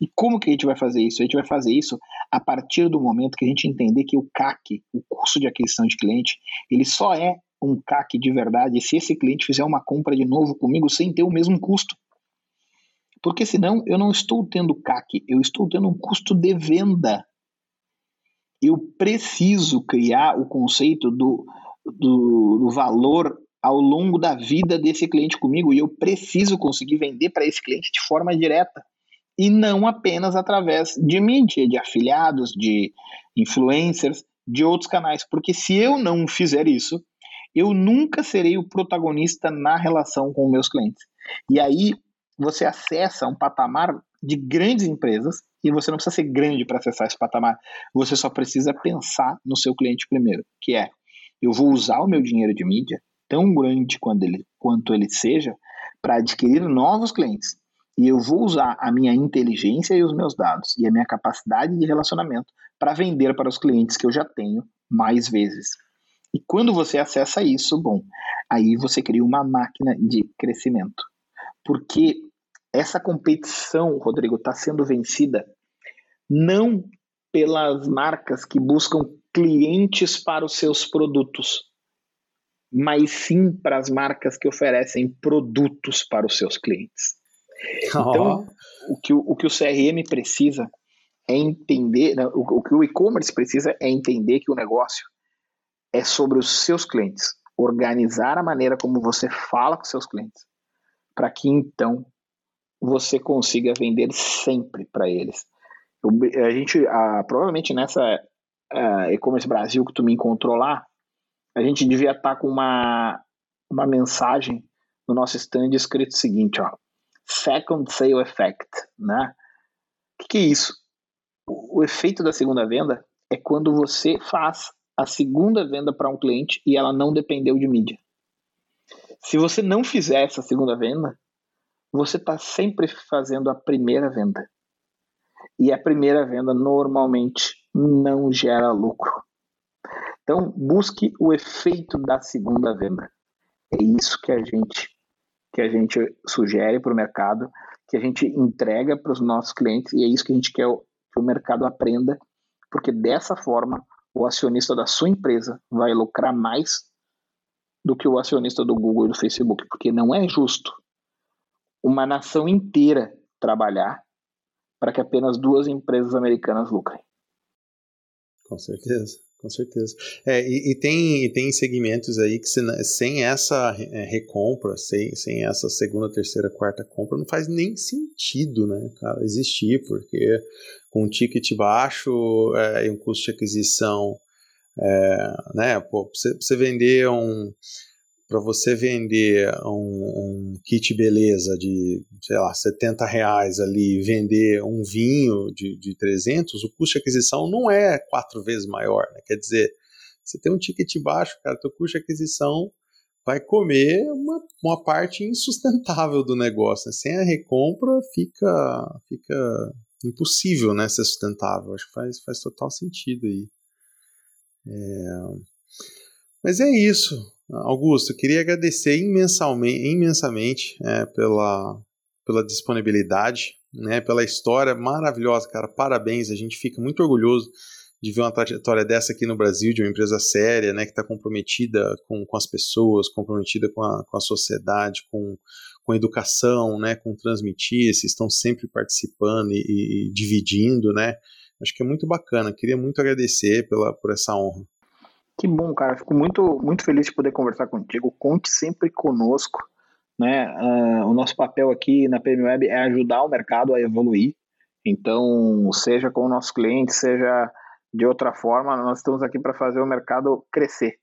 [SPEAKER 2] E como que a gente vai fazer isso? A gente vai fazer isso a partir do momento que a gente entender que o CAC, o custo de aquisição de cliente, ele só é um CAC de verdade se esse cliente fizer uma compra de novo comigo sem ter o mesmo custo. Porque senão eu não estou tendo CAC, eu estou tendo um custo de venda. Eu preciso criar o conceito do, do, do valor ao longo da vida desse cliente comigo e eu preciso conseguir vender para esse cliente de forma direta e não apenas através de mídia, de afiliados, de influencers, de outros canais, porque se eu não fizer isso, eu nunca serei o protagonista na relação com meus clientes. E aí você acessa um patamar de grandes empresas e você não precisa ser grande para acessar esse patamar. Você só precisa pensar no seu cliente primeiro, que é eu vou usar o meu dinheiro de mídia tão grande quanto ele, quanto ele seja para adquirir novos clientes. E eu vou usar a minha inteligência e os meus dados e a minha capacidade de relacionamento para vender para os clientes que eu já tenho mais vezes. E quando você acessa isso, bom, aí você cria uma máquina de crescimento. Porque essa competição, Rodrigo, está sendo vencida não pelas marcas que buscam clientes para os seus produtos, mas sim para as marcas que oferecem produtos para os seus clientes. Então, oh. o, que, o, o que o CRM precisa é entender, né, o, o que o e-commerce precisa é entender que o negócio é sobre os seus clientes, organizar a maneira como você fala com seus clientes, para que então você consiga vender sempre para eles. Eu, a gente, a, provavelmente nessa e-commerce Brasil que tu me encontrou lá, a gente devia estar tá com uma, uma mensagem no nosso stand escrito o seguinte, ó, Second Sale Effect, né? O que, que é isso? O, o efeito da segunda venda é quando você faz a segunda venda para um cliente e ela não dependeu de mídia. Se você não fizer essa segunda venda, você está sempre fazendo a primeira venda. E a primeira venda normalmente não gera lucro. Então, busque o efeito da segunda venda. É isso que a gente que a gente sugere para o mercado, que a gente entrega para os nossos clientes e é isso que a gente quer que o mercado aprenda, porque dessa forma o acionista da sua empresa vai lucrar mais do que o acionista do Google e do Facebook, porque não é justo uma nação inteira trabalhar para que apenas duas empresas americanas lucrem.
[SPEAKER 1] Com certeza. Com certeza. É, e, e, tem, e tem segmentos aí que se, sem essa é, recompra, sem, sem essa segunda, terceira, quarta compra, não faz nem sentido, né, cara, existir, porque com um ticket baixo é, e um custo de aquisição, é, né, pô, você, você vender um, para você vender um, um, kit beleza de, sei lá, 70 reais ali, vender um vinho de, de 300, o custo de aquisição não é quatro vezes maior, né? Quer dizer, você tem um ticket baixo, cara, teu custo de aquisição vai comer uma, uma parte insustentável do negócio. Né? Sem a recompra fica, fica impossível né, ser sustentável. Acho que faz, faz total sentido aí. É... Mas é isso. Augusto, queria agradecer imensamente, imensamente é, pela, pela disponibilidade, né, pela história maravilhosa, cara. Parabéns, a gente fica muito orgulhoso de ver uma trajetória dessa aqui no Brasil, de uma empresa séria, né, que está comprometida com, com as pessoas, comprometida com a, com a sociedade, com, com educação, né, com transmitir, vocês estão sempre participando e, e dividindo, né, acho que é muito bacana, queria muito agradecer pela, por essa honra.
[SPEAKER 2] Que bom, cara. Fico muito, muito feliz de poder conversar contigo. Conte sempre conosco. Né? Uh, o nosso papel aqui na PM Web é ajudar o mercado a evoluir. Então, seja com o nosso cliente, seja de outra forma, nós estamos aqui para fazer o mercado crescer.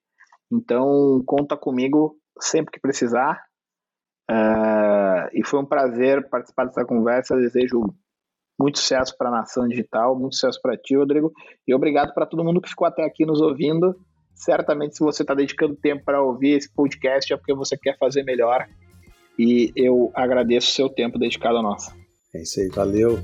[SPEAKER 2] Então, conta comigo sempre que precisar. Uh, e foi um prazer participar dessa conversa. Desejo muito sucesso para a nação digital, muito sucesso para ti, Rodrigo. E obrigado para todo mundo que ficou até aqui nos ouvindo certamente se você está dedicando tempo para ouvir esse podcast é porque você quer fazer melhor. E eu agradeço o seu tempo dedicado a nós.
[SPEAKER 1] É isso aí, valeu.